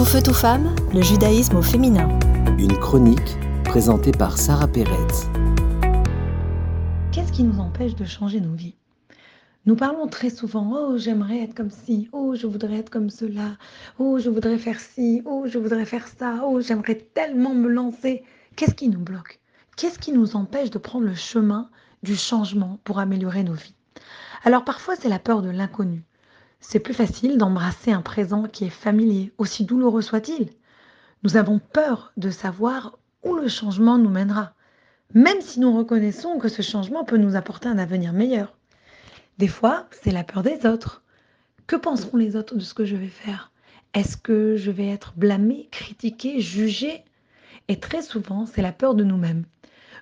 Tout feu, tout femme, le judaïsme au féminin. Une chronique présentée par Sarah Pérez. Qu'est-ce qui nous empêche de changer nos vies? Nous parlons très souvent Oh, j'aimerais être comme ci, oh, je voudrais être comme cela, oh, je voudrais faire ci, oh, je voudrais faire ça, oh, j'aimerais tellement me lancer. Qu'est-ce qui nous bloque? Qu'est-ce qui nous empêche de prendre le chemin du changement pour améliorer nos vies? Alors parfois, c'est la peur de l'inconnu. C'est plus facile d'embrasser un présent qui est familier, aussi douloureux soit-il. Nous avons peur de savoir où le changement nous mènera, même si nous reconnaissons que ce changement peut nous apporter un avenir meilleur. Des fois, c'est la peur des autres. Que penseront les autres de ce que je vais faire? Est-ce que je vais être blâmé, critiqué, jugé? Et très souvent, c'est la peur de nous-mêmes.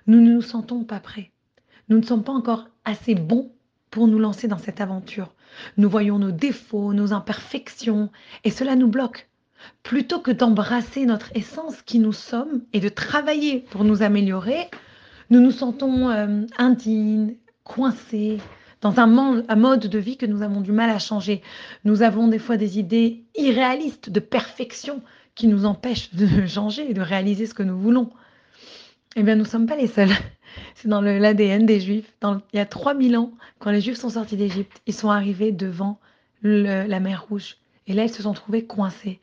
Nous ne nous sentons pas prêts. Nous ne sommes pas encore assez bons pour nous lancer dans cette aventure. Nous voyons nos défauts, nos imperfections, et cela nous bloque. Plutôt que d'embrasser notre essence qui nous sommes et de travailler pour nous améliorer, nous nous sentons euh, indignes, coincés, dans un, un, mode de vie que nous avons du mal à changer. Nous avons des fois des idées irréalistes de perfection qui nous empêchent de changer et de réaliser ce que nous voulons. Eh bien, nous ne sommes pas les seuls. C'est dans l'ADN des Juifs. Il y a 3000 ans, quand les Juifs sont sortis d'Égypte, ils sont arrivés devant la mer Rouge. Et là, ils se sont trouvés coincés.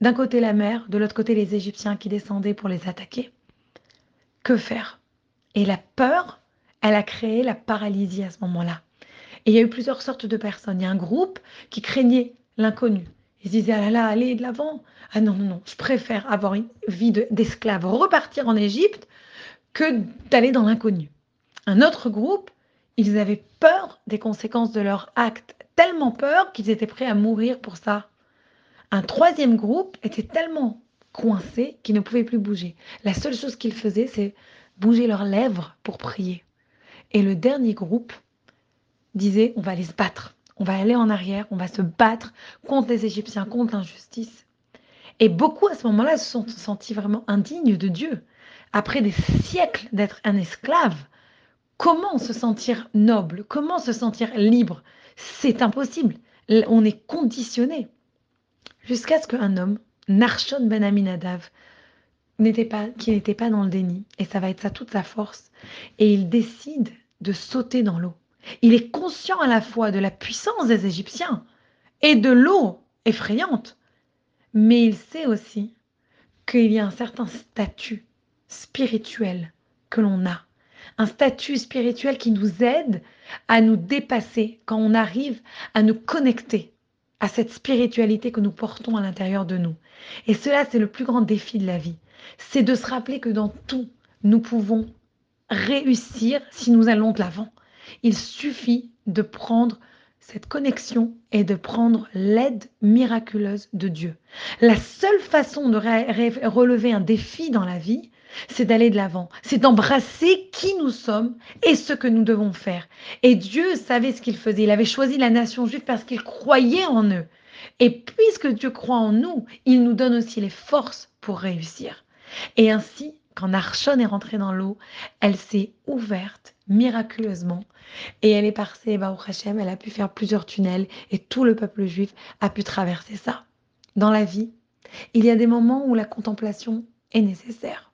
D'un côté la mer, de l'autre côté les Égyptiens qui descendaient pour les attaquer. Que faire? Et la peur, elle a créé la paralysie à ce moment-là. Et il y a eu plusieurs sortes de personnes. Il y a un groupe qui craignait l'inconnu. Ils se disaient, ah là là, allez de l'avant. Ah non, non, non, je préfère avoir une vie d'esclave, repartir en Égypte, que d'aller dans l'inconnu. Un autre groupe, ils avaient peur des conséquences de leur acte, tellement peur qu'ils étaient prêts à mourir pour ça. Un troisième groupe était tellement coincé qu'ils ne pouvaient plus bouger. La seule chose qu'ils faisaient, c'est bouger leurs lèvres pour prier. Et le dernier groupe disait, on va aller se battre, on va aller en arrière, on va se battre contre les Égyptiens, contre l'injustice. Et beaucoup à ce moment-là se sont sentis vraiment indignes de Dieu après des siècles d'être un esclave, comment se sentir noble? Comment se sentir libre? C'est impossible. On est conditionné. Jusqu'à ce qu'un homme, Narshon Ben Aminadav, n'était qui n'était pas dans le déni, et ça va être ça toute sa force, et il décide de sauter dans l'eau. Il est conscient à la fois de la puissance des Égyptiens et de l'eau effrayante, mais il sait aussi qu'il y a un certain statut spirituel que l'on a. Un statut spirituel qui nous aide à nous dépasser quand on arrive à nous connecter à cette spiritualité que nous portons à l'intérieur de nous. Et cela, c'est le plus grand défi de la vie. C'est de se rappeler que dans tout, nous pouvons réussir si nous allons de l'avant. Il suffit de prendre cette connexion et de prendre l'aide miraculeuse de Dieu. La seule façon de relever un défi dans la vie, c'est d'aller de l'avant, c'est d'embrasser qui nous sommes et ce que nous devons faire. Et Dieu savait ce qu'il faisait. Il avait choisi la nation juive parce qu'il croyait en eux. Et puisque Dieu croit en nous, il nous donne aussi les forces pour réussir. Et ainsi, quand Narshon est rentrée dans l'eau, elle s'est ouverte miraculeusement et elle est passée, au Hashem, elle a pu faire plusieurs tunnels et tout le peuple juif a pu traverser ça. Dans la vie, il y a des moments où la contemplation est nécessaire.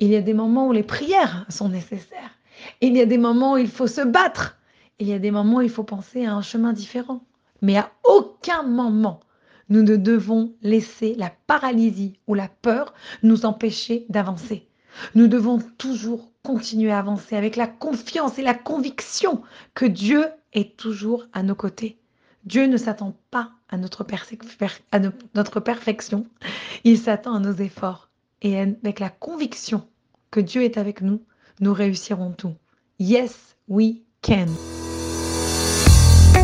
Il y a des moments où les prières sont nécessaires. Il y a des moments où il faut se battre. Il y a des moments où il faut penser à un chemin différent. Mais à aucun moment, nous ne devons laisser la paralysie ou la peur nous empêcher d'avancer. Nous devons toujours continuer à avancer avec la confiance et la conviction que Dieu est toujours à nos côtés. Dieu ne s'attend pas à notre, à notre perfection, il s'attend à nos efforts et avec la conviction que Dieu est avec nous, nous réussirons tout. Yes, we can.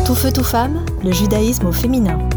Tout feu, tout femme, le judaïsme au féminin.